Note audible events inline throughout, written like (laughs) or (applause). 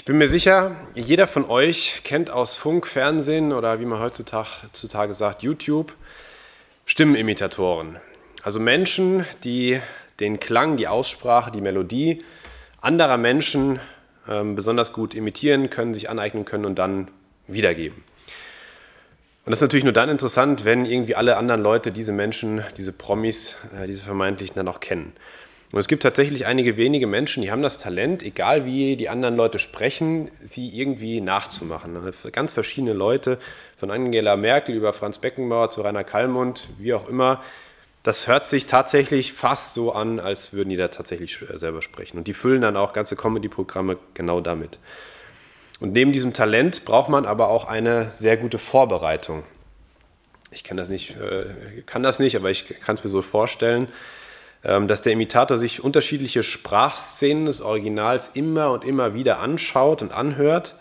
Ich bin mir sicher, jeder von euch kennt aus Funk, Fernsehen oder wie man heutzutage sagt, YouTube, Stimmenimitatoren. Also Menschen, die den Klang, die Aussprache, die Melodie anderer Menschen ähm, besonders gut imitieren können, sich aneignen können und dann wiedergeben. Und das ist natürlich nur dann interessant, wenn irgendwie alle anderen Leute diese Menschen, diese Promis, äh, diese vermeintlichen dann auch kennen. Und es gibt tatsächlich einige wenige Menschen, die haben das Talent, egal wie die anderen Leute sprechen, sie irgendwie nachzumachen. Ganz verschiedene Leute, von Angela Merkel über Franz Beckenbauer zu Rainer Kallmund, wie auch immer. Das hört sich tatsächlich fast so an, als würden die da tatsächlich selber sprechen. Und die füllen dann auch ganze Comedy-Programme genau damit. Und neben diesem Talent braucht man aber auch eine sehr gute Vorbereitung. Ich kann das nicht, äh, kann das nicht aber ich kann es mir so vorstellen. Ähm, dass der Imitator sich unterschiedliche Sprachszenen des Originals immer und immer wieder anschaut und anhört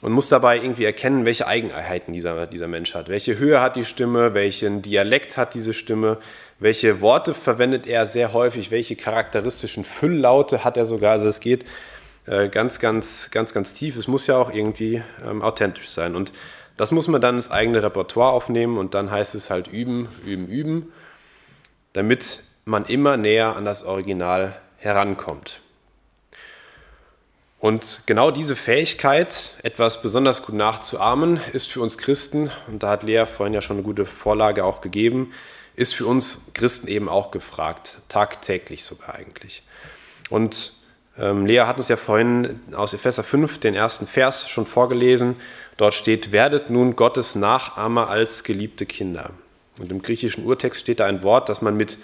und muss dabei irgendwie erkennen, welche Eigenheiten dieser, dieser Mensch hat. Welche Höhe hat die Stimme, welchen Dialekt hat diese Stimme, welche Worte verwendet er sehr häufig, welche charakteristischen Fülllaute hat er sogar. Also es geht äh, ganz, ganz, ganz, ganz tief. Es muss ja auch irgendwie ähm, authentisch sein. Und das muss man dann ins eigene Repertoire aufnehmen und dann heißt es halt üben, üben, üben, damit man immer näher an das Original herankommt. Und genau diese Fähigkeit, etwas besonders gut nachzuahmen, ist für uns Christen, und da hat Lea vorhin ja schon eine gute Vorlage auch gegeben, ist für uns Christen eben auch gefragt, tagtäglich sogar eigentlich. Und ähm, Lea hat uns ja vorhin aus Epheser 5 den ersten Vers schon vorgelesen. Dort steht, werdet nun Gottes Nachahmer als geliebte Kinder. Und im griechischen Urtext steht da ein Wort, das man mit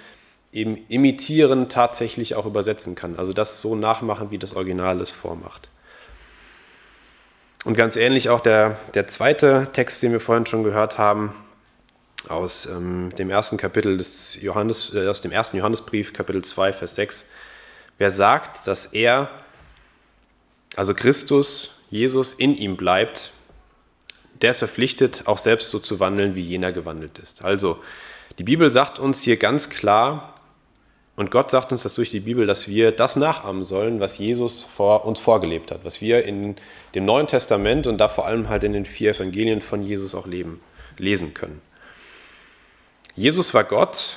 eben imitieren tatsächlich auch übersetzen kann. Also das so nachmachen, wie das Original es vormacht. Und ganz ähnlich auch der, der zweite Text, den wir vorhin schon gehört haben, aus ähm, dem ersten Kapitel des Johannes, äh, aus dem ersten Johannesbrief, Kapitel 2, Vers 6. Wer sagt, dass er, also Christus, Jesus in ihm bleibt, der ist verpflichtet, auch selbst so zu wandeln, wie jener gewandelt ist. Also, die Bibel sagt uns hier ganz klar, und Gott sagt uns das durch die Bibel, dass wir das nachahmen sollen, was Jesus vor uns vorgelebt hat, was wir in dem Neuen Testament und da vor allem halt in den vier Evangelien von Jesus auch leben, lesen können. Jesus war Gott,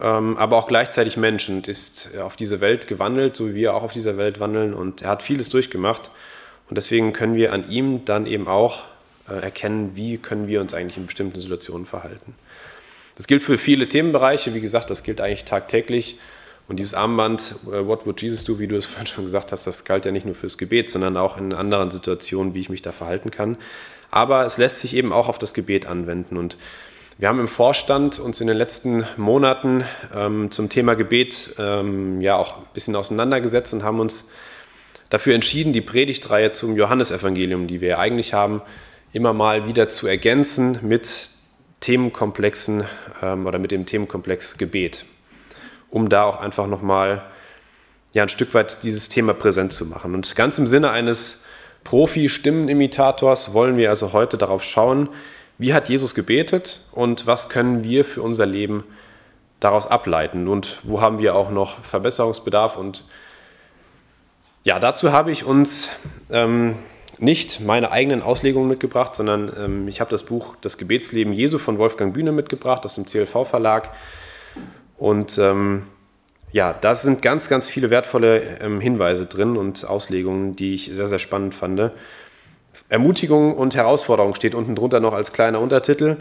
ähm, aber auch gleichzeitig Mensch und ist auf diese Welt gewandelt, so wie wir auch auf dieser Welt wandeln und er hat vieles durchgemacht und deswegen können wir an ihm dann eben auch äh, erkennen, wie können wir uns eigentlich in bestimmten Situationen verhalten. Das gilt für viele Themenbereiche, wie gesagt, das gilt eigentlich tagtäglich. Und dieses Armband, äh, What would Jesus do, wie du es (laughs) vorhin schon gesagt hast, das galt ja nicht nur fürs Gebet, sondern auch in anderen Situationen, wie ich mich da verhalten kann. Aber es lässt sich eben auch auf das Gebet anwenden. Und wir haben im Vorstand uns in den letzten Monaten ähm, zum Thema Gebet ähm, ja auch ein bisschen auseinandergesetzt und haben uns dafür entschieden, die Predigtreihe zum Johannesevangelium, die wir eigentlich haben, immer mal wieder zu ergänzen mit Themenkomplexen ähm, oder mit dem Themenkomplex Gebet, um da auch einfach nochmal ja, ein Stück weit dieses Thema präsent zu machen. Und ganz im Sinne eines Profi-Stimmenimitators wollen wir also heute darauf schauen, wie hat Jesus gebetet und was können wir für unser Leben daraus ableiten und wo haben wir auch noch Verbesserungsbedarf. Und ja, dazu habe ich uns ähm, nicht meine eigenen Auslegungen mitgebracht, sondern ähm, ich habe das Buch Das Gebetsleben Jesu von Wolfgang Bühne mitgebracht, das im CLV-Verlag. Und ähm, ja, da sind ganz, ganz viele wertvolle ähm, Hinweise drin und Auslegungen, die ich sehr, sehr spannend fand. Ermutigung und Herausforderung steht unten drunter noch als kleiner Untertitel.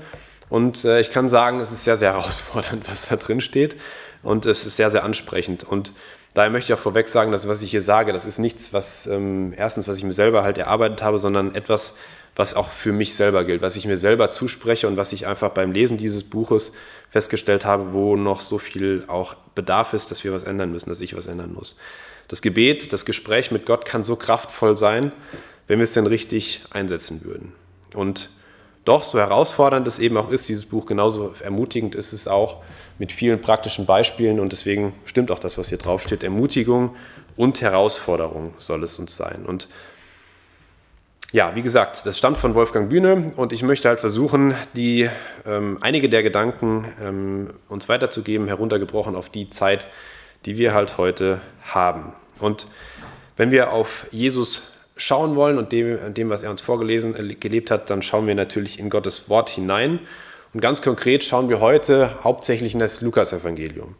Und äh, ich kann sagen, es ist sehr, sehr (laughs) herausfordernd, was da drin steht. Und es ist sehr, sehr ansprechend. Und Daher möchte ich auch vorweg sagen, dass was ich hier sage, das ist nichts, was ähm, erstens, was ich mir selber halt erarbeitet habe, sondern etwas, was auch für mich selber gilt, was ich mir selber zuspreche und was ich einfach beim Lesen dieses Buches festgestellt habe, wo noch so viel auch Bedarf ist, dass wir was ändern müssen, dass ich was ändern muss. Das Gebet, das Gespräch mit Gott kann so kraftvoll sein, wenn wir es denn richtig einsetzen würden. Und doch, so herausfordernd es eben auch ist, dieses Buch, genauso ermutigend ist es auch mit vielen praktischen Beispielen und deswegen stimmt auch das, was hier drauf steht. Ermutigung und Herausforderung soll es uns sein. Und ja, wie gesagt, das stammt von Wolfgang Bühne und ich möchte halt versuchen, die, ähm, einige der Gedanken ähm, uns weiterzugeben, heruntergebrochen auf die Zeit, die wir halt heute haben. Und wenn wir auf Jesus schauen wollen und dem, dem, was er uns vorgelesen, äh, gelebt hat, dann schauen wir natürlich in Gottes Wort hinein. Und ganz konkret schauen wir heute hauptsächlich in das Lukas-Evangelium.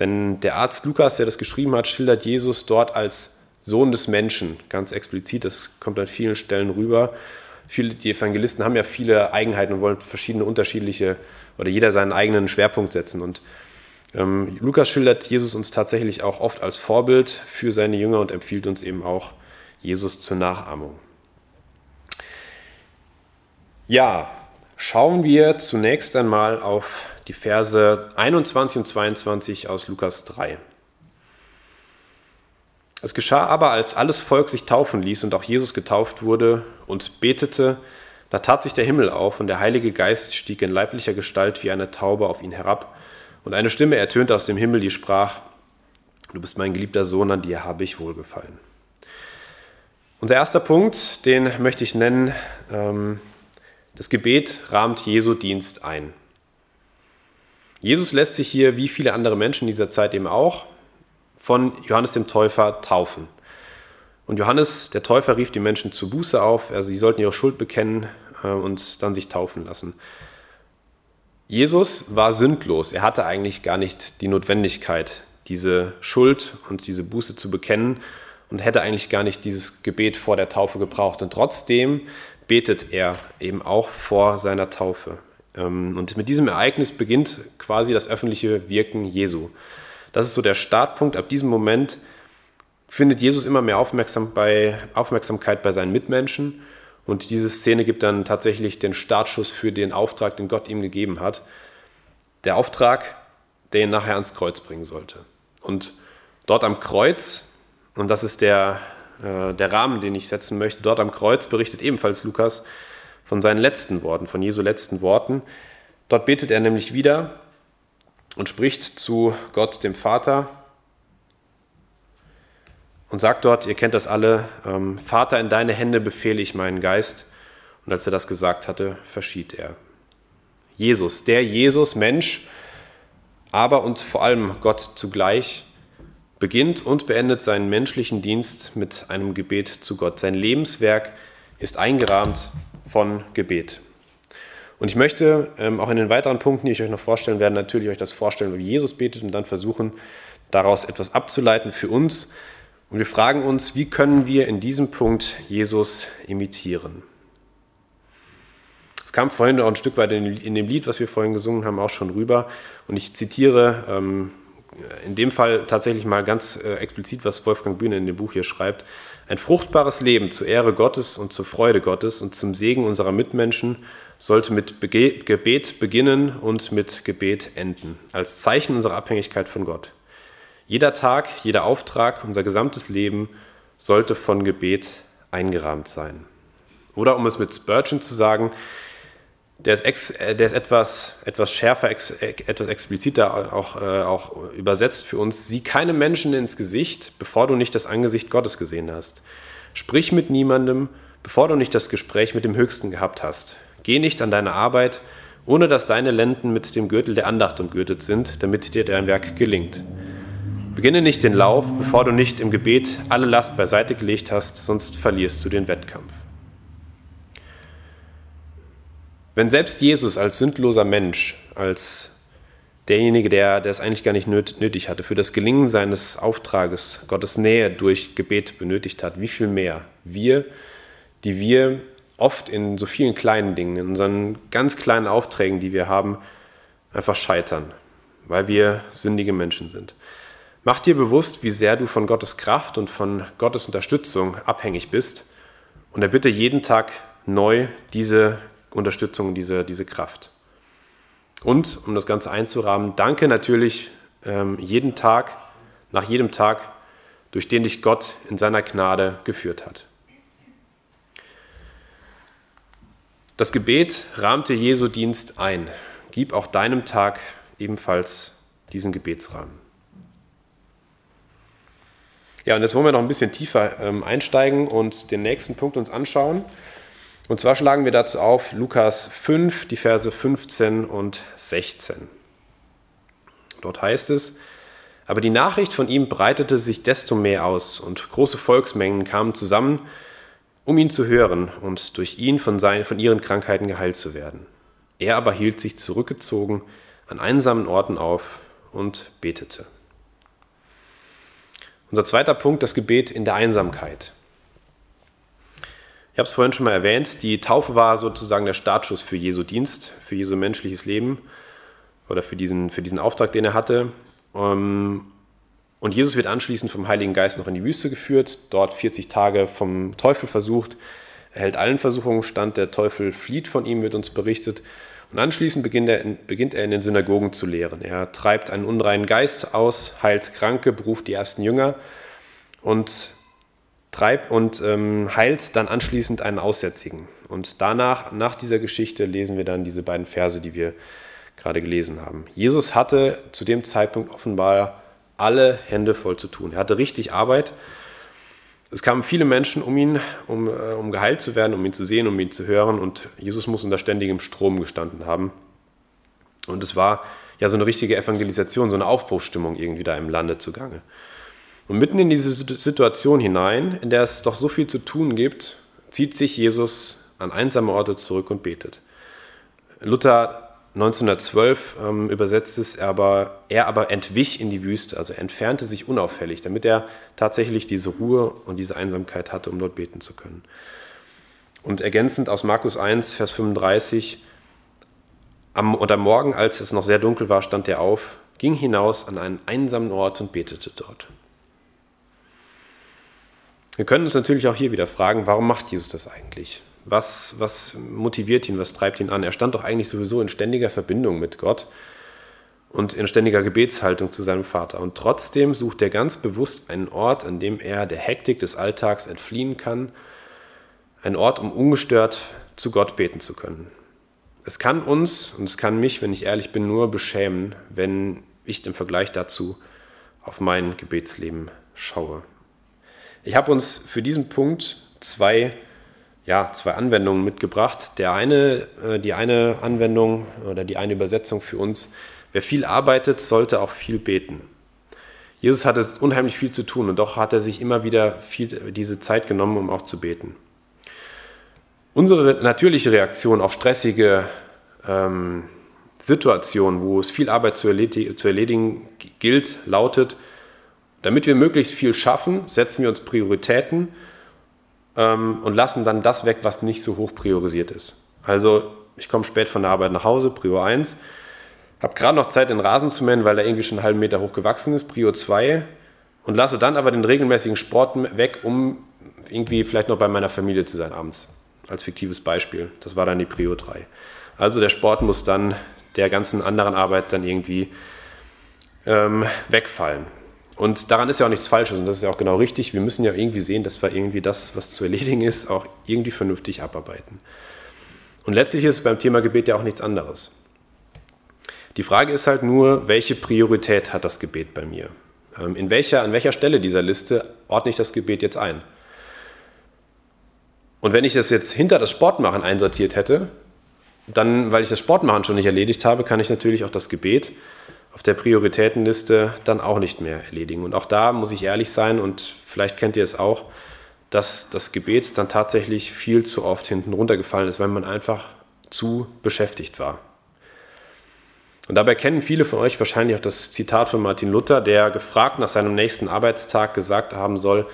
Denn der Arzt Lukas, der das geschrieben hat, schildert Jesus dort als Sohn des Menschen, ganz explizit. Das kommt an vielen Stellen rüber. Viele, die Evangelisten haben ja viele Eigenheiten und wollen verschiedene unterschiedliche oder jeder seinen eigenen Schwerpunkt setzen. Und ähm, Lukas schildert Jesus uns tatsächlich auch oft als Vorbild für seine Jünger und empfiehlt uns eben auch Jesus zur Nachahmung. Ja, schauen wir zunächst einmal auf die Verse 21 und 22 aus Lukas 3. Es geschah aber, als alles Volk sich taufen ließ und auch Jesus getauft wurde und betete, da tat sich der Himmel auf und der Heilige Geist stieg in leiblicher Gestalt wie eine Taube auf ihn herab. Und eine Stimme ertönte aus dem Himmel, die sprach, Du bist mein geliebter Sohn, an dir habe ich wohlgefallen. Unser erster Punkt, den möchte ich nennen, ähm, das Gebet rahmt Jesu Dienst ein. Jesus lässt sich hier, wie viele andere Menschen dieser Zeit eben auch, von Johannes dem Täufer taufen. Und Johannes, der Täufer, rief die Menschen zur Buße auf, also sie sollten ihre Schuld bekennen äh, und dann sich taufen lassen. Jesus war sündlos, er hatte eigentlich gar nicht die Notwendigkeit, diese Schuld und diese Buße zu bekennen und hätte eigentlich gar nicht dieses Gebet vor der Taufe gebraucht. Und trotzdem betet er eben auch vor seiner Taufe. Ähm, und mit diesem Ereignis beginnt quasi das öffentliche Wirken Jesu. Das ist so der Startpunkt. Ab diesem Moment findet Jesus immer mehr Aufmerksam bei, Aufmerksamkeit bei seinen Mitmenschen. Und diese Szene gibt dann tatsächlich den Startschuss für den Auftrag, den Gott ihm gegeben hat. Der Auftrag, der ihn nachher ans Kreuz bringen sollte. Und dort am Kreuz und das ist der, äh, der Rahmen, den ich setzen möchte. Dort am Kreuz berichtet ebenfalls Lukas von seinen letzten Worten, von Jesu letzten Worten. Dort betet er nämlich wieder und spricht zu Gott, dem Vater, und sagt dort, ihr kennt das alle, ähm, Vater, in deine Hände befehle ich meinen Geist. Und als er das gesagt hatte, verschied er. Jesus, der Jesus, Mensch, aber und vor allem Gott zugleich, beginnt und beendet seinen menschlichen Dienst mit einem Gebet zu Gott. Sein Lebenswerk ist eingerahmt von Gebet. Und ich möchte ähm, auch in den weiteren Punkten, die ich euch noch vorstellen werde, natürlich euch das vorstellen, wie Jesus betet und dann versuchen, daraus etwas abzuleiten für uns. Und wir fragen uns, wie können wir in diesem Punkt Jesus imitieren? Es kam vorhin auch ein Stück weit in, in, dem Lied, was wir vorhin gesungen haben, auch schon rüber. Und ich zitiere ähm, in dem Fall tatsächlich mal ganz äh, explizit, was Wolfgang Bühne in dem Buch hier schreibt. Ein fruchtbares Leben zur Ehre Gottes und zur Freude Gottes und zum Segen unserer Mitmenschen sollte mit Bege Gebet beginnen und mit Gebet enden, als Zeichen unserer Abhängigkeit von Gott. Jeder Tag, jeder Auftrag, unser gesamtes Leben sollte von Gebet eingerahmt sein. Oder um es mit Spurgeon zu sagen, der ist, ex, äh, der ist etwas, etwas schärfer, ex, äh, etwas expliziter auch, äh, auch übersetzt für uns. Sieh keine Menschen ins Gesicht, bevor du nicht das Angesicht Gottes gesehen hast. Sprich mit niemandem, bevor du nicht das Gespräch mit dem Höchsten gehabt hast. Geh nicht an deine Arbeit, ohne dass deine Lenden mit dem Gürtel der Andacht umgürtet sind, damit dir dein Werk gelingt. Beginne nicht den Lauf, bevor du nicht im Gebet alle Last beiseite gelegt hast, sonst verlierst du den Wettkampf. Wenn selbst Jesus als sündloser Mensch, als derjenige, der, der es eigentlich gar nicht nötig hatte, für das Gelingen seines Auftrages Gottes Nähe durch Gebet benötigt hat, wie viel mehr wir, die wir oft in so vielen kleinen Dingen, in unseren ganz kleinen Aufträgen, die wir haben, einfach scheitern, weil wir sündige Menschen sind. Mach dir bewusst, wie sehr du von Gottes Kraft und von Gottes Unterstützung abhängig bist und erbitte jeden Tag neu diese Unterstützung, diese, diese Kraft. Und um das Ganze einzurahmen, danke natürlich ähm, jeden Tag, nach jedem Tag, durch den dich Gott in seiner Gnade geführt hat. Das Gebet rahmte Jesu Dienst ein. Gib auch deinem Tag ebenfalls diesen Gebetsrahmen. Ja, und jetzt wollen wir noch ein bisschen tiefer ähm, einsteigen und den nächsten Punkt uns anschauen. Und zwar schlagen wir dazu auf Lukas 5, die Verse 15 und 16. Dort heißt es, aber die Nachricht von ihm breitete sich desto mehr aus und große Volksmengen kamen zusammen um ihn zu hören und durch ihn von, seinen, von ihren Krankheiten geheilt zu werden. Er aber hielt sich zurückgezogen an einsamen Orten auf und betete. Unser zweiter Punkt, das Gebet in der Einsamkeit. Ich habe es vorhin schon mal erwähnt, die Taufe war sozusagen der Startschuss für Jesu Dienst, für Jesu menschliches Leben oder für diesen, für diesen Auftrag, den er hatte. Ähm, und Jesus wird anschließend vom Heiligen Geist noch in die Wüste geführt, dort 40 Tage vom Teufel versucht. Er hält allen Versuchungen stand, der Teufel flieht von ihm, wird uns berichtet. Und anschließend beginnt er, in, beginnt er in den Synagogen zu lehren. Er treibt einen unreinen Geist aus, heilt Kranke, beruft die ersten Jünger und treibt und ähm, heilt dann anschließend einen Aussätzigen. Und danach, nach dieser Geschichte, lesen wir dann diese beiden Verse, die wir gerade gelesen haben. Jesus hatte zu dem Zeitpunkt offenbar alle Hände voll zu tun. Er hatte richtig Arbeit. Es kamen viele Menschen um ihn, um, äh, um geheilt zu werden, um ihn zu sehen, um ihn zu hören. Und Jesus muss unter ständigem Strom gestanden haben. Und es war ja so eine richtige Evangelisation, so eine Aufbruchsstimmung irgendwie da im Lande zugange. Und mitten in diese Situation hinein, in der es doch so viel zu tun gibt, zieht sich Jesus an einsame Orte zurück und betet. Luther 1912 ähm, übersetzt es aber, er aber entwich in die Wüste, also entfernte sich unauffällig, damit er tatsächlich diese Ruhe und diese Einsamkeit hatte, um dort beten zu können. Und ergänzend aus Markus 1, Vers 35, am, und am Morgen, als es noch sehr dunkel war, stand er auf, ging hinaus an einen einsamen Ort und betete dort. Wir können uns natürlich auch hier wieder fragen, warum macht Jesus das eigentlich? Was, was motiviert ihn, was treibt ihn an? Er stand doch eigentlich sowieso in ständiger Verbindung mit Gott und in ständiger Gebetshaltung zu seinem Vater. Und trotzdem sucht er ganz bewusst einen Ort, an dem er der Hektik des Alltags entfliehen kann, ein Ort, um ungestört zu Gott beten zu können. Es kann uns und es kann mich, wenn ich ehrlich bin, nur beschämen, wenn ich im Vergleich dazu auf mein Gebetsleben schaue. Ich habe uns für diesen Punkt zwei ja, zwei Anwendungen mitgebracht. Der eine, äh, die eine Anwendung oder die eine Übersetzung für uns, wer viel arbeitet, sollte auch viel beten. Jesus hatte unheimlich viel zu tun und doch hat er sich immer wieder viel, diese Zeit genommen, um auch zu beten. Unsere natürliche Reaktion auf stressige ähm, Situationen, wo es viel Arbeit zu erledigen, zu erledigen gilt, lautet, damit wir möglichst viel schaffen, setzen wir uns Prioritäten ähm, und lassen dann das weg, was nicht so hoch priorisiert ist. Also ich komme spät von der Arbeit nach Hause, Prio 1, habe gerade noch Zeit, den Rasen zu mähen, weil er irgendwie schon einen halben Meter hoch gewachsen ist, Prio 2 und lasse dann aber den regelmäßigen Sport weg, um irgendwie vielleicht noch bei meiner Familie zu sein abends. Als fiktives Beispiel. Das war dann die Prio 3. Also der Sport muss dann der ganzen anderen Arbeit dann irgendwie ähm, wegfallen. Und daran ist ja auch nichts Falsches und das ist ja auch genau richtig. Wir müssen ja irgendwie sehen, dass wir irgendwie das, was zu erledigen ist, auch irgendwie vernünftig abarbeiten. Und letztlich ist beim Thema Gebet ja auch nichts anderes. Die Frage ist halt nur, welche Priorität hat das Gebet bei mir? Ähm, in welcher, an welcher Stelle dieser Liste ordne ich das Gebet jetzt ein? Und wenn ich das jetzt hinter das Sportmachen einsortiert hätte, dann, weil ich das Sportmachen schon nicht erledigt habe, kann ich natürlich auch das Gebet auf der Prioritätenliste dann auch nicht mehr erledigen. Und auch da muss ich ehrlich sein und vielleicht kennt ihr es auch, dass das Gebet dann tatsächlich viel zu oft hinten runtergefallen ist, weil man einfach zu beschäftigt war. Und dabei kennen viele von euch wahrscheinlich auch das Zitat von Martin Luther, der gefragt nach seinem nächsten Arbeitstag gesagt haben soll,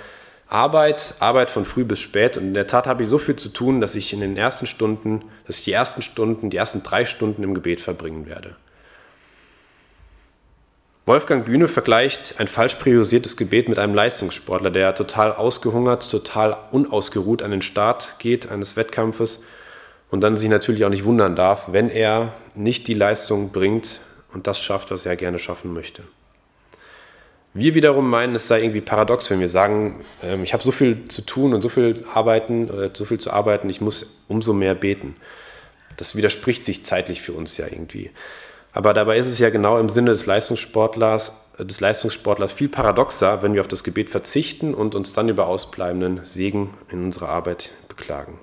Arbeit, Arbeit von früh bis spät. Und in der Tat habe ich so viel zu tun, dass ich in den ersten Stunden, dass ich die ersten Stunden, die ersten drei Stunden im Gebet verbringen werde. Wolfgang Bühne vergleicht ein falsch priorisiertes Gebet mit einem Leistungssportler, der total ausgehungert, total unausgeruht an den Start geht eines Wettkampfes und dann sich natürlich auch nicht wundern darf, wenn er nicht die Leistung bringt und das schafft, was er gerne schaffen möchte. Wir wiederum meinen, es sei irgendwie paradox, wenn wir sagen, ähm, ich habe so viel zu tun und so viel arbeiten, äh, so viel zu arbeiten, ich muss umso mehr beten. Das widerspricht sich zeitlich für uns ja irgendwie. Aber dabei ist es ja genau im Sinne des Leistungssportlers, des Leistungssportlers viel paradoxer, wenn wir auf das Gebet verzichten und uns dann über ausbleibenden Segen in unserer Arbeit beklagen.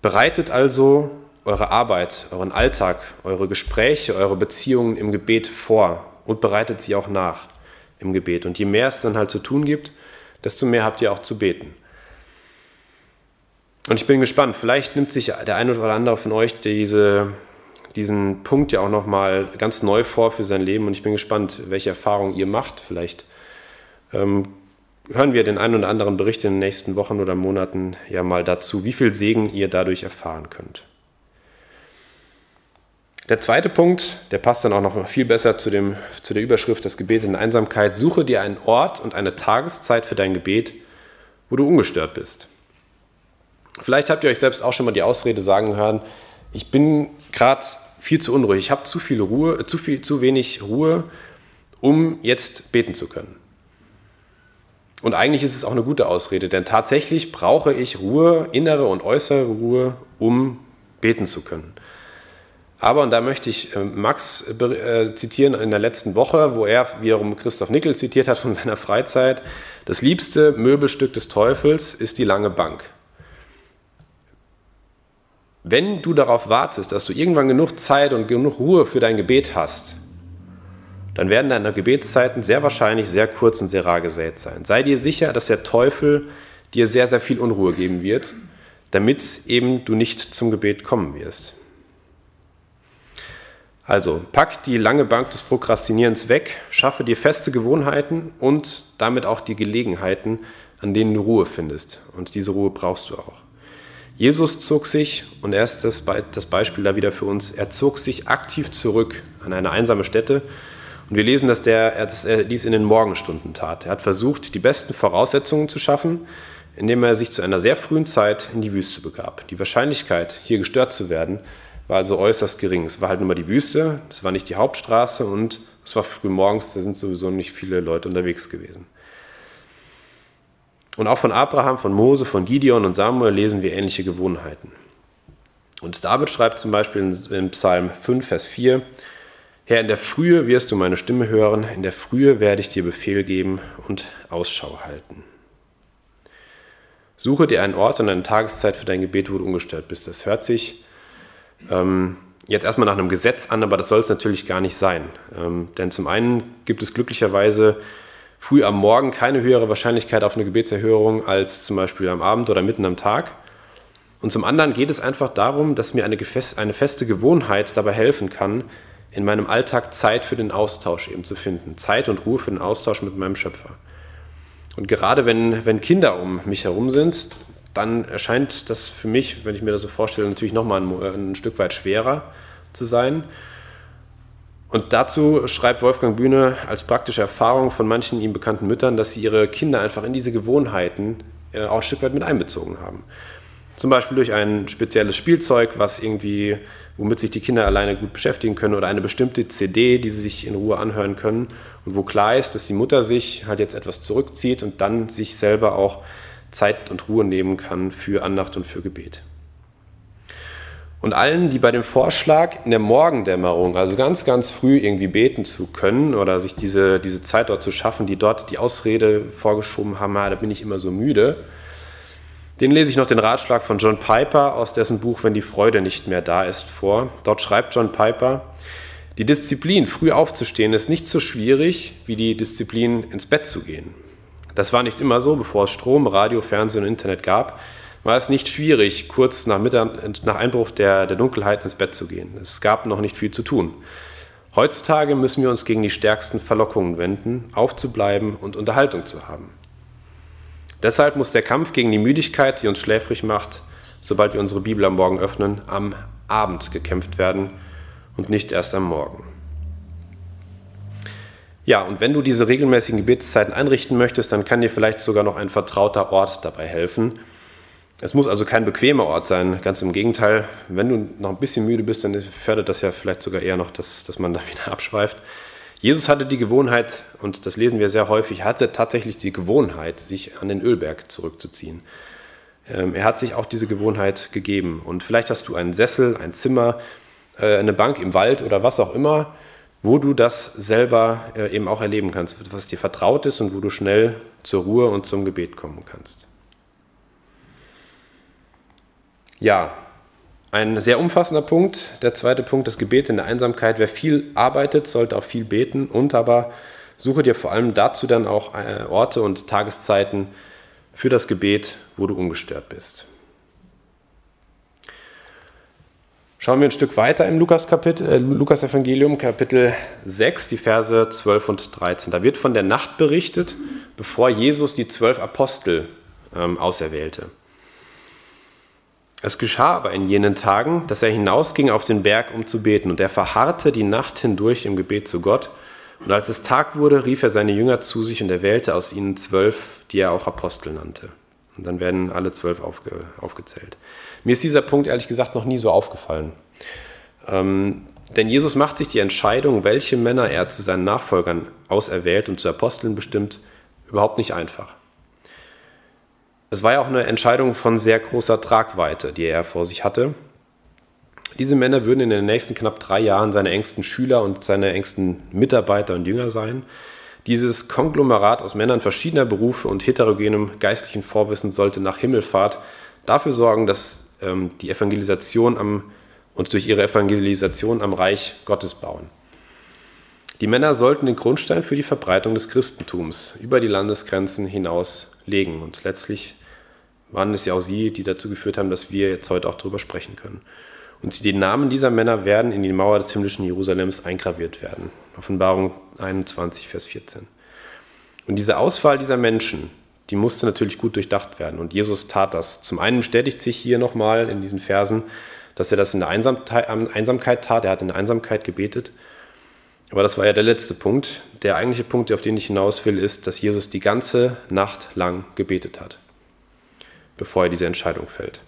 Bereitet also eure Arbeit, euren Alltag, eure Gespräche, eure Beziehungen im Gebet vor und bereitet sie auch nach im Gebet. Und je mehr es dann halt zu tun gibt, desto mehr habt ihr auch zu beten. Und ich bin gespannt, vielleicht nimmt sich der eine oder andere von euch diese, diesen Punkt ja auch nochmal ganz neu vor für sein Leben und ich bin gespannt, welche Erfahrungen ihr macht. Vielleicht ähm, hören wir den einen oder anderen Bericht in den nächsten Wochen oder Monaten ja mal dazu, wie viel Segen ihr dadurch erfahren könnt. Der zweite Punkt, der passt dann auch noch viel besser zu, dem, zu der Überschrift Das Gebet in Einsamkeit. Suche dir einen Ort und eine Tageszeit für dein Gebet, wo du ungestört bist. Vielleicht habt ihr euch selbst auch schon mal die Ausrede sagen hören, ich bin gerade viel zu unruhig, ich habe zu viel Ruhe, zu, viel, zu wenig Ruhe, um jetzt beten zu können. Und eigentlich ist es auch eine gute Ausrede, denn tatsächlich brauche ich Ruhe, innere und äußere Ruhe, um beten zu können. Aber, und da möchte ich äh, Max äh, zitieren in der letzten Woche, wo er wiederum Christoph Nickel zitiert hat von seiner Freizeit, das liebste Möbelstück des Teufels ist die lange Bank. Wenn du darauf wartest, dass du irgendwann genug Zeit und genug Ruhe für dein Gebet hast, dann werden deine Gebetszeiten sehr wahrscheinlich sehr kurz und sehr rar gesät sein. Sei dir sicher, dass der Teufel dir sehr, sehr viel Unruhe geben wird, damit eben du nicht zum Gebet kommen wirst. Also, pack die lange Bank des Prokrastinierens weg, schaffe dir feste Gewohnheiten und damit auch die Gelegenheiten, an denen du Ruhe findest. Und diese Ruhe brauchst du auch. Jesus zog sich, und er ist das, Beispiel da wieder für uns, er zog sich aktiv zurück an eine einsame Stätte. Und wir lesen, dass, der, dass er dies in den Morgenstunden tat. Er hat versucht, die besten Voraussetzungen zu schaffen, indem er sich zu einer sehr frühen Zeit in die Wüste begab. Die Wahrscheinlichkeit, hier gestört zu werden, war also äußerst gering. Es war halt nur mal die Wüste, es war nicht die Hauptstraße und es war früh morgens, da sind sowieso nicht viele Leute unterwegs gewesen. Und auch von Abraham, von Mose, von Gideon und Samuel lesen wir ähnliche Gewohnheiten. Und David schreibt zum Beispiel in Psalm 5, Vers 4, Herr, in der Frühe wirst du meine Stimme hören, in der Frühe werde ich dir Befehl geben und Ausschau halten. Suche dir einen Ort und eine Tageszeit für dein Gebet, wo du ungestört bist. Das hört sich ähm, jetzt erstmal nach einem Gesetz an, aber das soll es natürlich gar nicht sein. Ähm, denn zum einen gibt es glücklicherweise früh am Morgen keine höhere Wahrscheinlichkeit auf eine Gebetserhörung als zum Beispiel am Abend oder mitten am Tag. Und zum anderen geht es einfach darum, dass mir eine, eine feste Gewohnheit dabei helfen kann, in meinem Alltag Zeit für den Austausch eben zu finden. Zeit und Ruhe für den Austausch mit meinem Schöpfer. Und gerade wenn, wenn Kinder um mich herum sind, dann erscheint das für mich, wenn ich mir das so vorstelle, natürlich nochmal ein, ein Stück weit schwerer zu sein. Und dazu schreibt Wolfgang Bühne als praktische Erfahrung von manchen ihm bekannten Müttern, dass sie ihre Kinder einfach in diese Gewohnheiten äh, auch ein Stück weit mit einbezogen haben. Zum Beispiel durch ein spezielles Spielzeug, was irgendwie, womit sich die Kinder alleine gut beschäftigen können oder eine bestimmte CD, die sie sich in Ruhe anhören können und wo klar ist, dass die Mutter sich halt jetzt etwas zurückzieht und dann sich selber auch Zeit und Ruhe nehmen kann für Andacht und für Gebet. Und allen, die bei dem Vorschlag in der Morgendämmerung, also ganz, ganz früh irgendwie beten zu können oder sich diese, diese Zeit dort zu schaffen, die dort die Ausrede vorgeschoben haben, ah, da bin ich immer so müde, den lese ich noch den Ratschlag von John Piper aus dessen Buch Wenn die Freude nicht mehr da ist vor. Dort schreibt John Piper, die Disziplin, früh aufzustehen, ist nicht so schwierig wie die Disziplin, ins Bett zu gehen. Das war nicht immer so, bevor es Strom, Radio, Fernsehen und Internet gab war es nicht schwierig, kurz nach, Mittag, nach Einbruch der, der Dunkelheit ins Bett zu gehen. Es gab noch nicht viel zu tun. Heutzutage müssen wir uns gegen die stärksten Verlockungen wenden, aufzubleiben und Unterhaltung zu haben. Deshalb muss der Kampf gegen die Müdigkeit, die uns schläfrig macht, sobald wir unsere Bibel am Morgen öffnen, am Abend gekämpft werden und nicht erst am Morgen. Ja, und wenn du diese regelmäßigen Gebetszeiten einrichten möchtest, dann kann dir vielleicht sogar noch ein vertrauter Ort dabei helfen, es muss also kein bequemer Ort sein, ganz im Gegenteil. Wenn du noch ein bisschen müde bist, dann fördert das ja vielleicht sogar eher noch, dass, dass man da (laughs) wieder abschweift. Jesus hatte die Gewohnheit, und das lesen wir sehr häufig, hatte tatsächlich die Gewohnheit, sich an den Ölberg zurückzuziehen. Ähm, er hat sich auch diese Gewohnheit gegeben. Und vielleicht hast du einen Sessel, ein Zimmer, äh, eine Bank im Wald oder was auch immer, wo du das selber äh, eben auch erleben kannst, was dir vertraut ist und wo du schnell zur Ruhe und zum Gebet kommen kannst. Ja, ein sehr umfassender Punkt. Der zweite Punkt, das Gebet in der Einsamkeit. Wer viel arbeitet, sollte auch viel beten und aber suche dir vor allem dazu dann auch äh, Orte und Tageszeiten für das Gebet, wo du ungestört bist. Schauen wir ein Stück weiter im Lukas, Kapitel, äh, Lukas Evangelium, Kapitel 6, die Verse 12 und 13. Da wird von der Nacht berichtet, bevor Jesus die zwölf Apostel ähm, auserwählte. Es geschah aber in jenen Tagen, dass er hinausging auf den Berg, um zu beten, und er verharrte die Nacht hindurch im Gebet zu Gott. Und als es Tag wurde, rief er seine Jünger zu sich und er wählte aus ihnen zwölf, die er auch Apostel nannte. Und dann werden alle zwölf aufge, aufgezählt. Mir ist dieser Punkt ehrlich gesagt noch nie so aufgefallen. Ähm, denn Jesus macht sich die Entscheidung, welche Männer er zu seinen Nachfolgern auserwählt und zu Aposteln bestimmt, überhaupt nicht einfach. Es war ja auch eine Entscheidung von sehr großer Tragweite, die er vor sich hatte. Diese Männer würden in den nächsten knapp drei Jahren seine engsten Schüler und seine engsten Mitarbeiter und Jünger sein. Dieses Konglomerat aus Männern verschiedener Berufe und heterogenem geistlichen Vorwissen sollte nach Himmelfahrt dafür sorgen, dass ähm, die Evangelisation am, und durch ihre Evangelisation am Reich Gottes bauen. Die Männer sollten den Grundstein für die Verbreitung des Christentums über die Landesgrenzen hinaus legen. Und letztlich waren es ja auch sie, die dazu geführt haben, dass wir jetzt heute auch darüber sprechen können. Und die Namen dieser Männer werden in die Mauer des himmlischen Jerusalems eingraviert werden. Offenbarung 21, Vers 14. Und diese Auswahl dieser Menschen, die musste natürlich gut durchdacht werden. Und Jesus tat das. Zum einen bestätigt sich hier nochmal in diesen Versen, dass er das in der Einsamkeit tat. Er hat in der Einsamkeit gebetet. Aber das war ja der letzte Punkt. Der eigentliche Punkt, auf den ich hinaus will, ist, dass Jesus die ganze Nacht lang gebetet hat, bevor er diese Entscheidung fällt.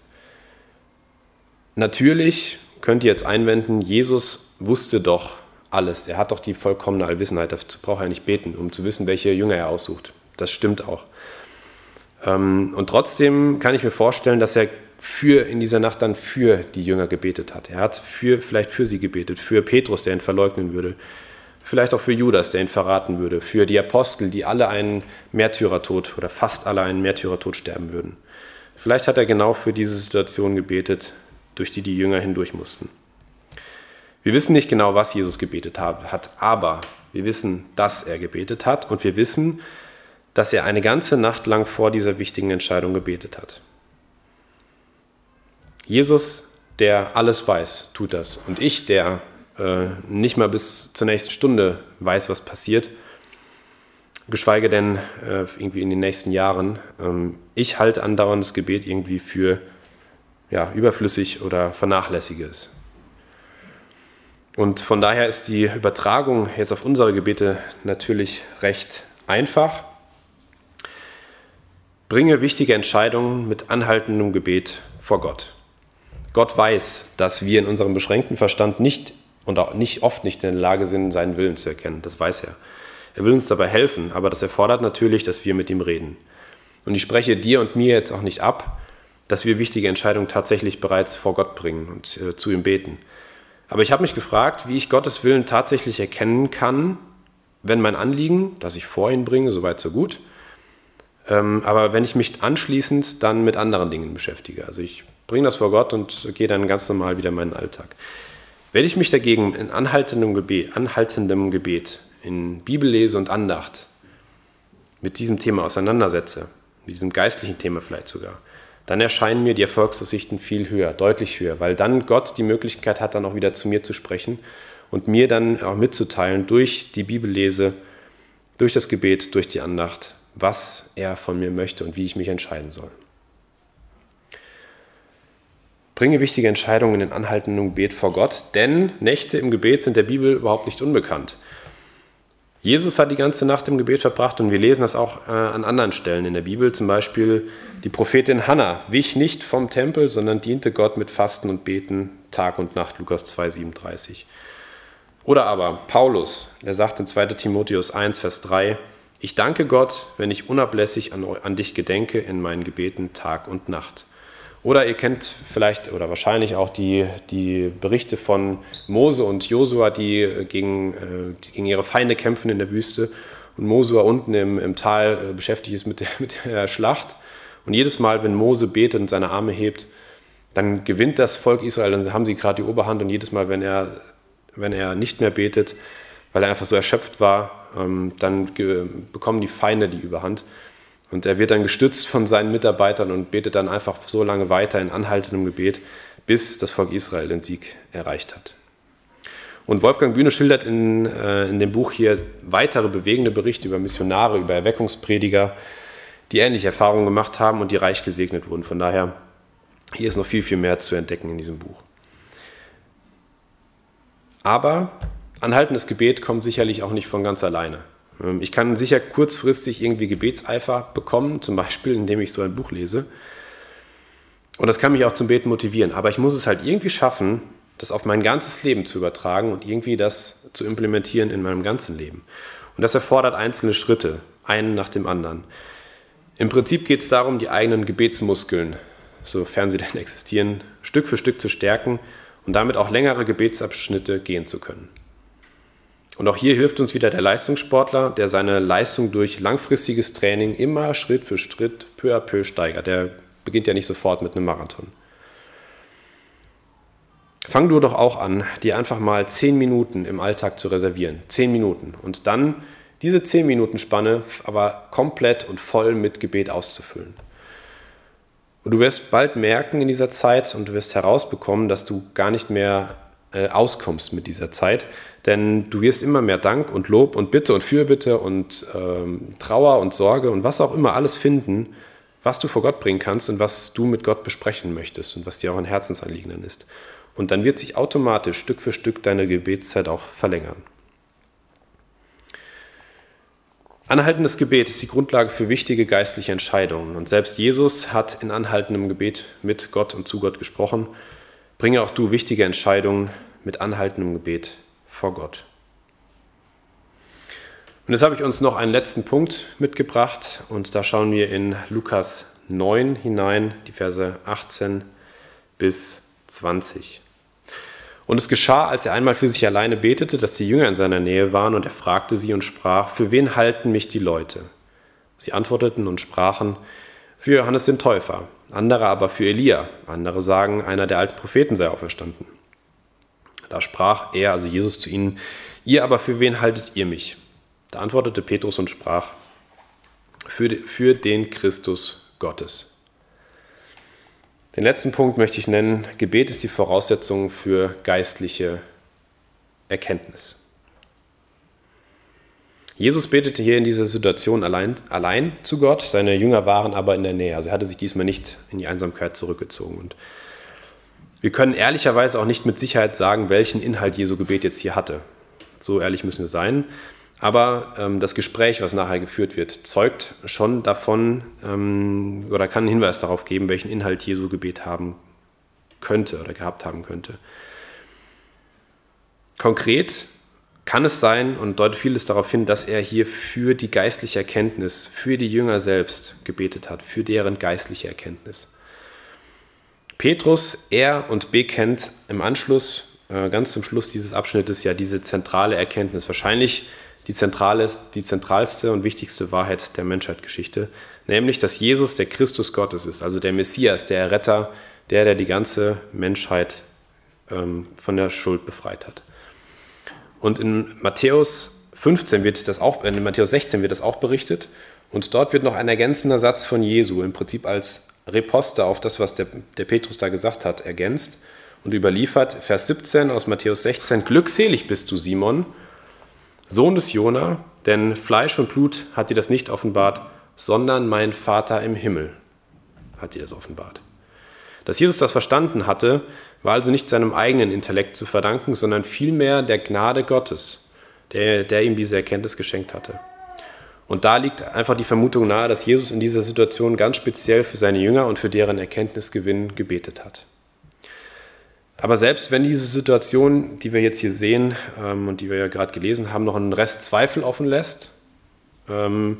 Natürlich könnt ihr jetzt einwenden, Jesus wusste doch alles. Er hat doch die vollkommene Allwissenheit. Dazu braucht er nicht beten, um zu wissen, welche Jünger er aussucht. Das stimmt auch. Ähm, und trotzdem kann ich mir vorstellen, dass er für in dieser Nacht dann für die Jünger gebetet hat. Er hat für, vielleicht für sie gebetet, für Petrus, der ihn verleugnen würde, vielleicht auch für Judas, der ihn verraten würde, für die Apostel, die alle einen Märtyrertod oder fast alle einen Märtyrertod sterben würden. Vielleicht hat er genau für diese Situation gebetet, durch die die Jünger hindurch mussten. Wir wissen nicht genau, was Jesus gebetet hat, aber wir wissen, dass er gebetet hat und wir wissen, dass er eine ganze Nacht lang vor dieser wichtigen Entscheidung gebetet hat. Jesus, der alles weiß, tut das. Und ich, der äh, nicht mal bis zur nächsten Stunde weiß, was passiert, geschweige denn äh, irgendwie in den nächsten Jahren, ähm, ich halte andauerndes Gebet irgendwie für ja, überflüssig oder vernachlässige es. Und von daher ist die Übertragung jetzt auf unsere Gebete natürlich recht einfach. Bringe wichtige Entscheidungen mit anhaltendem Gebet vor Gott. Gott weiß, dass wir in unserem beschränkten Verstand nicht und auch nicht oft nicht in der Lage sind, seinen Willen zu erkennen. Das weiß er. Er will uns dabei helfen, aber das erfordert natürlich, dass wir mit ihm reden. Und ich spreche dir und mir jetzt auch nicht ab, dass wir wichtige Entscheidungen tatsächlich bereits vor Gott bringen und äh, zu ihm beten. Aber ich habe mich gefragt, wie ich Gottes Willen tatsächlich erkennen kann, wenn mein Anliegen, das ich vor ihn bringe, soweit so gut, ähm, aber wenn ich mich anschließend dann mit anderen Dingen beschäftige. Also ich bringe das vor Gott und gehe dann ganz normal wieder in meinen Alltag. Wenn ich mich dagegen in anhaltendem Gebet, anhaltendem Gebet in Bibellese und Andacht mit diesem Thema auseinandersetze, mit diesem geistlichen Thema vielleicht sogar, dann erscheinen mir die Erfolgsaussichten viel höher, deutlich höher, weil dann Gott die Möglichkeit hat, dann auch wieder zu mir zu sprechen und mir dann auch mitzuteilen durch die Bibellese, durch das Gebet, durch die Andacht, was er von mir möchte und wie ich mich entscheiden soll. Bringe wichtige Entscheidungen in anhaltendem Gebet vor Gott, denn Nächte im Gebet sind der Bibel überhaupt nicht unbekannt. Jesus hat die ganze Nacht im Gebet verbracht und wir lesen das auch äh, an anderen Stellen in der Bibel. Zum Beispiel die Prophetin Hannah wich nicht vom Tempel, sondern diente Gott mit Fasten und Beten Tag und Nacht, Lukas 2,37. Oder aber Paulus, der sagt in 2 Timotheus 1, Vers 3, ich danke Gott, wenn ich unablässig an, an dich gedenke in meinen Gebeten Tag und Nacht. Oder ihr kennt vielleicht oder wahrscheinlich auch die, die Berichte von Mose und Josua, die gegen, äh, die gegen ihre Feinde kämpfen in der Wüste. Und Mosua unten im, im Tal äh, beschäftigt ist mit der, (laughs) mit der Schlacht. Und jedes Mal, wenn Mose betet und seine Arme hebt, dann gewinnt das Volk Israel, dann haben sie gerade die Oberhand. Und jedes Mal, wenn er, wenn er nicht mehr betet, weil er einfach so erschöpft war, ähm, dann bekommen die Feinde die Überhand. Und er wird dann gestützt von seinen Mitarbeitern und betet dann einfach so lange weiter in anhaltendem Gebet, bis das Volk Israel den Sieg erreicht hat. Und Wolfgang Bühne schildert in, äh, in dem Buch hier weitere bewegende Berichte über Missionare, über Erweckungsprediger, die ähnliche Erfahrungen gemacht haben und die reich gesegnet wurden. Von daher, hier ist noch viel, viel mehr zu entdecken in diesem Buch. Aber anhaltendes Gebet kommt sicherlich auch nicht von ganz alleine. Ähm, ich kann sicher kurzfristig irgendwie Gebetseifer bekommen, zum Beispiel indem ich so ein Buch lese. Und das kann mich auch zum Beten motivieren. Aber ich muss es halt irgendwie schaffen, das auf mein ganzes Leben zu übertragen und irgendwie das zu implementieren in meinem ganzen Leben. Und das erfordert einzelne Schritte, einen nach dem anderen. Im Prinzip geht es darum, die eigenen Gebetsmuskeln, sofern sie denn existieren, Stück für Stück zu stärken und damit auch längere Gebetsabschnitte gehen zu können. Und auch hier hilft uns wieder der Leistungssportler, der seine Leistung durch langfristiges Training immer Schritt für Schritt, peu à peu steigert. Der beginnt ja nicht sofort mit einem Marathon. Fang du doch auch an, dir einfach mal zehn Minuten im Alltag zu reservieren. Zehn Minuten. Und dann diese zehn Minuten Spanne aber komplett und voll mit Gebet auszufüllen. Und du wirst bald merken in dieser Zeit und du wirst herausbekommen, dass du gar nicht mehr äh, auskommst mit dieser Zeit. Denn du wirst immer mehr Dank und Lob und Bitte und Fürbitte und ähm, Trauer und Sorge und was auch immer alles finden, was du vor Gott bringen kannst und was du mit Gott besprechen möchtest und was dir auch ein Herzensanliegen dann ist. Und dann wird sich automatisch Stück für Stück deine Gebetszeit auch verlängern. Anhaltendes Gebet ist die Grundlage für wichtige geistliche Entscheidungen. Und selbst Jesus hat in anhaltendem Gebet mit Gott und zu Gott gesprochen. Bringe auch du wichtige Entscheidungen mit anhaltendem Gebet vor Gott. Und jetzt habe ich uns noch einen letzten Punkt mitgebracht und da schauen wir in Lukas 9 hinein, die Verse 18 bis 20. Und es geschah, als er einmal für sich alleine betete, dass die Jünger in seiner Nähe waren, und er fragte sie und sprach, für wen halten mich die Leute? Sie antworteten und sprachen, für Johannes den Täufer, andere aber für Elia, andere sagen, einer der alten Propheten sei auferstanden. Da sprach er, also Jesus zu ihnen, ihr aber für wen haltet ihr mich? Da antwortete Petrus und sprach, für, für den Christus Gottes. Den letzten Punkt möchte ich nennen, Gebet ist die Voraussetzung für geistliche Erkenntnis. Jesus betete hier in dieser Situation allein, allein zu Gott, seine Jünger waren aber in der Nähe. Also er hatte sich diesmal nicht in die Einsamkeit zurückgezogen. Und wir können ehrlicherweise auch nicht mit Sicherheit sagen, welchen Inhalt Jesu Gebet jetzt hier hatte. So ehrlich müssen wir sein. Aber ähm, das Gespräch, was nachher geführt wird, zeugt schon davon ähm, oder kann einen Hinweis darauf geben, welchen Inhalt Jesu Gebet haben könnte oder gehabt haben könnte. Konkret kann es sein und deutet vieles darauf hin, dass er hier für die geistliche Erkenntnis, für die Jünger selbst gebetet hat, für deren geistliche Erkenntnis. Petrus, er und bekennt im Anschluss, äh, ganz zum Schluss dieses Abschnittes, ja diese zentrale Erkenntnis. Wahrscheinlich die, zentrale, die zentralste und wichtigste Wahrheit der Menschheitsgeschichte, nämlich, dass Jesus der Christus Gottes ist, also der Messias, der Erretter, der, der die ganze Menschheit ähm, von der Schuld befreit hat. Und in Matthäus 15 wird das auch, in Matthäus 16 wird das auch berichtet. Und dort wird noch ein ergänzender Satz von Jesu, im Prinzip als Reposter auf das, was der, der Petrus da gesagt hat, ergänzt und überliefert. Vers 17 aus Matthäus 16: Glückselig bist du, Simon, Sohn des Jona, denn Fleisch und Blut hat dir das nicht offenbart, sondern mein Vater im Himmel hat dir das offenbart. Dass Jesus das verstanden hatte, war also nicht seinem eigenen Intellekt zu verdanken, sondern vielmehr der Gnade Gottes, der, der ihm diese Erkenntnis geschenkt hatte. Und da liegt einfach die Vermutung nahe, dass Jesus in dieser Situation ganz speziell für seine Jünger und für deren Erkenntnisgewinn gebetet hat. Aber selbst wenn diese Situation, die wir jetzt hier sehen ähm, und die wir ja gerade gelesen haben, noch einen Rest Zweifel offen lässt, ähm,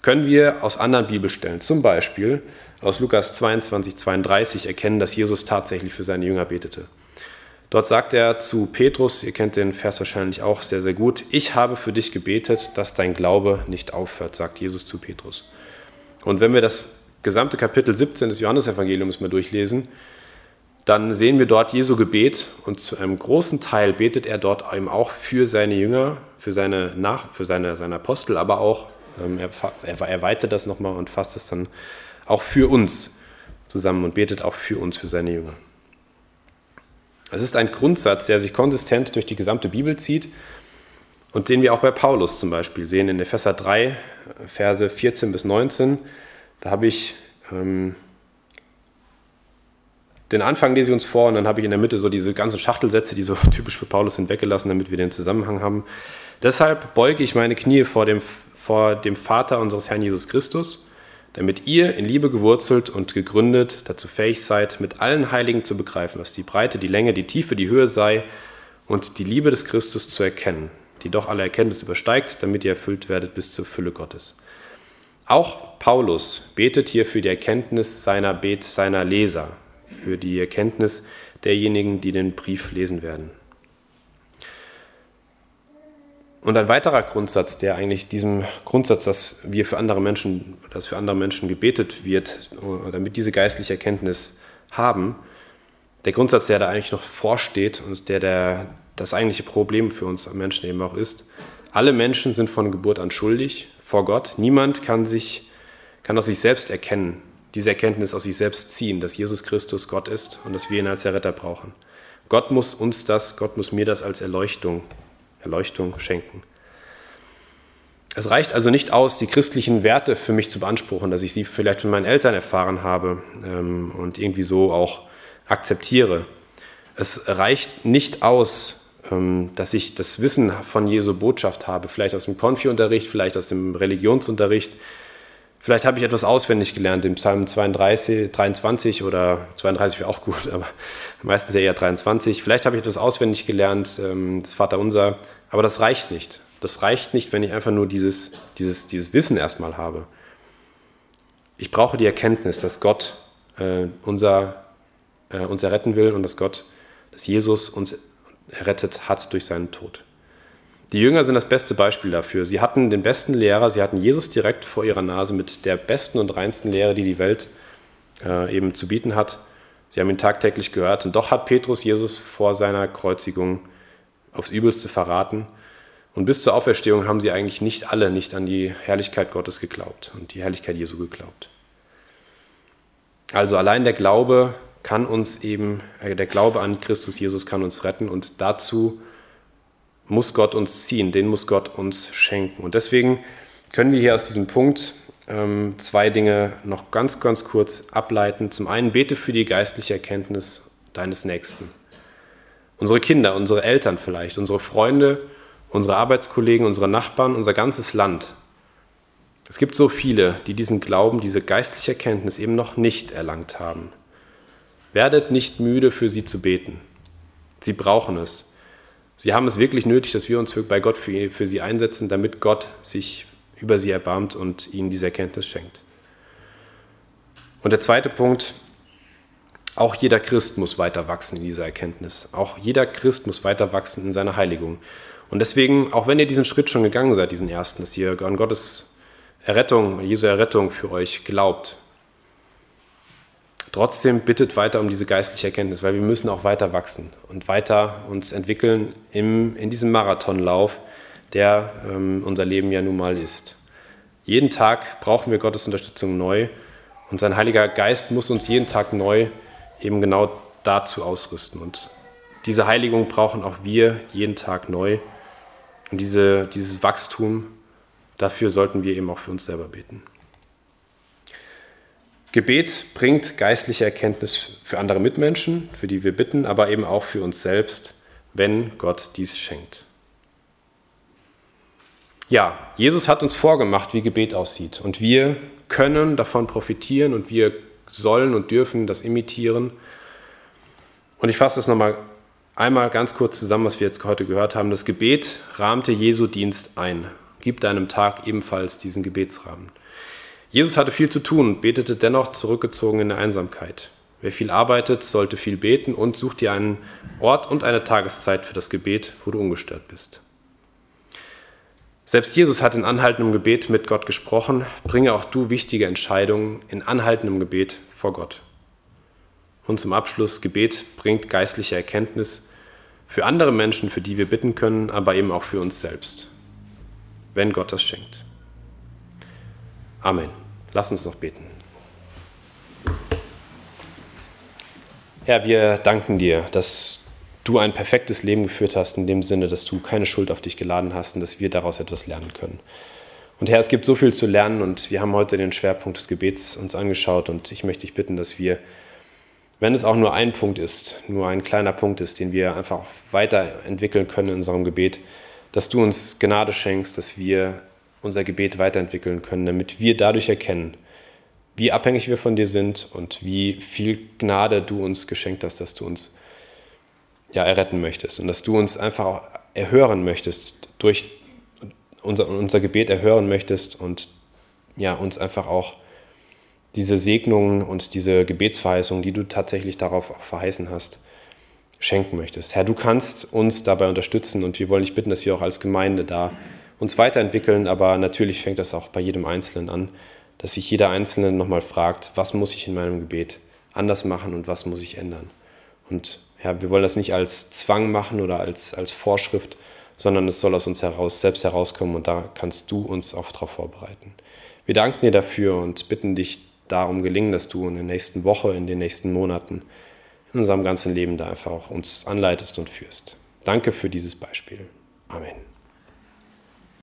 können wir aus anderen Bibelstellen, zum Beispiel aus Lukas 22, 32, erkennen, dass Jesus tatsächlich für seine Jünger betete. Dort sagt er zu Petrus, ihr kennt den Vers wahrscheinlich auch sehr, sehr gut, ich habe für dich gebetet, dass dein Glaube nicht aufhört, sagt Jesus zu Petrus. Und wenn wir das gesamte Kapitel 17 des Johannesevangeliums mal durchlesen, dann sehen wir dort Jesu Gebet und zu einem großen Teil betet er dort eben auch für seine Jünger, für seine, Nach für seine, seine Apostel, aber auch, ähm, er, er erweitert das nochmal und fasst es dann auch für uns zusammen und betet auch für uns für seine Jünger. Es ist ein Grundsatz, der sich konsistent durch die gesamte Bibel zieht und den wir auch bei Paulus zum Beispiel sehen in Epheser 3, Verse 14 bis 19. Da habe ich ähm, den Anfang lese ich uns vor und dann habe ich in der Mitte so diese ganzen Schachtelsätze, die so (laughs) typisch für Paulus sind, weggelassen, damit wir den Zusammenhang haben. Deshalb beuge ich meine Knie vor dem, vor dem Vater unseres Herrn Jesus Christus, damit ihr in Liebe gewurzelt und gegründet dazu fähig seid, mit allen Heiligen zu begreifen, was die Breite, die Länge, die Tiefe, die Höhe sei und die Liebe des Christus zu erkennen, die doch alle Erkenntnis übersteigt, damit ihr erfüllt werdet bis zur Fülle Gottes. Auch Paulus betet hier für die Erkenntnis seiner, Bet, seiner Leser, für die Erkenntnis derjenigen, die den Brief lesen werden. Und ein weiterer Grundsatz, der eigentlich diesem Grundsatz, dass wir für andere Menschen, dass für andere Menschen gebetet wird, damit diese geistliche Erkenntnis haben, der Grundsatz, der da eigentlich noch vorsteht und der, der das eigentliche Problem für uns Menschen eben auch ist, alle Menschen sind von Geburt an schuldig vor Gott. Niemand kann sich, kann aus sich selbst erkennen, diese Erkenntnis aus sich selbst ziehen, dass Jesus Christus Gott ist und dass wir ihn als Erretter brauchen. Gott muss uns das, Gott muss mir das als Erleuchtung, Erleuchtung schenken. Es reicht also nicht aus, die christlichen Werte für mich zu beanspruchen, dass ich sie vielleicht von meinen Eltern erfahren habe ähm, und irgendwie so auch akzeptiere. Es reicht nicht aus, ähm, dass ich das Wissen von Jesu Botschaft habe, vielleicht aus dem Konfi-Unterricht, vielleicht aus dem Religionsunterricht, Vielleicht habe ich etwas auswendig gelernt im Psalm 32, 23 oder 32 wäre auch gut, (laughs) aber meistens ja eher 23. Vielleicht habe ich etwas auswendig gelernt, ähm, das Vaterunser, aber das reicht nicht. Das reicht nicht, wenn ich einfach nur dieses, dieses, dieses Wissen erstmal habe. Ich brauche die Erkenntnis, dass Gott äh, unser, äh, uns erretten will und dass Gott, dass Jesus uns errettet hat durch seinen Tod. Die Jünger sind das beste Beispiel dafür. Sie hatten den besten Lehrer, sie hatten Jesus direkt vor ihrer Nase mit der besten und reinsten Lehre, die die Welt äh, eben zu bieten hat. Sie haben ihn tagtäglich gehört und doch hat Petrus Jesus vor seiner Kreuzigung aufs Übelste verraten. Und bis zur Auferstehung haben sie eigentlich nicht alle nicht an die Herrlichkeit Gottes geglaubt und die Herrlichkeit Jesu geglaubt. Also allein der Glaube kann uns eben, äh, der Glaube an Christus Jesus kann uns retten und dazu muss Gott uns ziehen, den muss Gott uns schenken. Und deswegen können wir hier aus diesem Punkt ähm, zwei Dinge noch ganz, ganz kurz ableiten. Zum einen, bete für die geistliche Erkenntnis deines Nächsten. Unsere Kinder, unsere Eltern vielleicht, unsere Freunde, unsere Arbeitskollegen, unsere Nachbarn, unser ganzes Land. Es gibt so viele, die diesen Glauben, diese geistliche Erkenntnis eben noch nicht erlangt haben. Werdet nicht müde, für sie zu beten. Sie brauchen es. Sie haben es wirklich nötig, dass wir uns bei Gott für, für sie einsetzen, damit Gott sich über sie erbarmt und ihnen diese Erkenntnis schenkt. Und der zweite Punkt, auch jeder Christ muss weiter wachsen in dieser Erkenntnis. Auch jeder Christ muss weiter wachsen in seiner Heiligung. Und deswegen, auch wenn ihr diesen Schritt schon gegangen seid, diesen ersten, dass ihr an Gottes Errettung, Jesu Errettung für euch glaubt, Trotzdem bittet weiter um diese geistliche Erkenntnis, weil wir müssen auch weiter wachsen und weiter uns entwickeln im, in diesem Marathonlauf, der ähm, unser Leben ja nun mal ist. Jeden Tag brauchen wir Gottes Unterstützung neu und sein Heiliger Geist muss uns jeden Tag neu eben genau dazu ausrüsten. Und diese Heiligung brauchen auch wir jeden Tag neu. Und diese, dieses Wachstum, dafür sollten wir eben auch für uns selber beten. Gebet bringt geistliche Erkenntnis für andere Mitmenschen, für die wir bitten, aber eben auch für uns selbst, wenn Gott dies schenkt. Ja, Jesus hat uns vorgemacht, wie Gebet aussieht. Und wir können davon profitieren und wir sollen und dürfen das imitieren. Und ich fasse das nochmal einmal ganz kurz zusammen, was wir jetzt heute gehört haben. Das Gebet rahmte Jesu Dienst ein. Gib deinem Tag ebenfalls diesen Gebetsrahmen. Jesus hatte viel zu tun und betete dennoch zurückgezogen in der Einsamkeit. Wer viel arbeitet, sollte viel beten und such dir einen Ort und eine Tageszeit für das Gebet, wo du ungestört bist. Selbst Jesus hat in anhaltendem Gebet mit Gott gesprochen. Bringe auch du wichtige Entscheidungen in anhaltendem Gebet vor Gott. Und zum Abschluss, Gebet bringt geistliche Erkenntnis für andere Menschen, für die wir bitten können, aber eben auch für uns selbst, wenn Gott das schenkt. Amen. Lass uns noch beten. Herr, wir danken dir, dass du ein perfektes Leben geführt hast, in dem Sinne, dass du keine Schuld auf dich geladen hast und dass wir daraus etwas lernen können. Und Herr, es gibt so viel zu lernen und wir haben heute den Schwerpunkt des Gebets uns angeschaut und ich möchte dich bitten, dass wir, wenn es auch nur ein Punkt ist, nur ein kleiner Punkt ist, den wir einfach weiterentwickeln können in unserem Gebet, dass du uns Gnade schenkst, dass wir unser Gebet weiterentwickeln können, damit wir dadurch erkennen, wie abhängig wir von dir sind und wie viel Gnade du uns geschenkt hast, dass du uns ja, erretten möchtest und dass du uns einfach auch erhören möchtest, durch unser, unser Gebet erhören möchtest und ja, uns einfach auch diese Segnungen und diese Gebetsverheißungen, die du tatsächlich darauf auch verheißen hast, schenken möchtest. Herr, du kannst uns dabei unterstützen und wir wollen dich bitten, dass wir auch als Gemeinde da uns weiterentwickeln, aber natürlich fängt das auch bei jedem Einzelnen an, dass sich jeder Einzelne nochmal fragt, was muss ich in meinem Gebet anders machen und was muss ich ändern. Und ja, wir wollen das nicht als Zwang machen oder als, als Vorschrift, sondern es soll aus uns heraus, selbst herauskommen und da kannst du uns auch darauf vorbereiten. Wir danken dir dafür und bitten dich darum gelingen, dass du in der nächsten Woche, in den nächsten Monaten, in unserem ganzen Leben da einfach auch uns anleitest und führst. Danke für dieses Beispiel. Amen.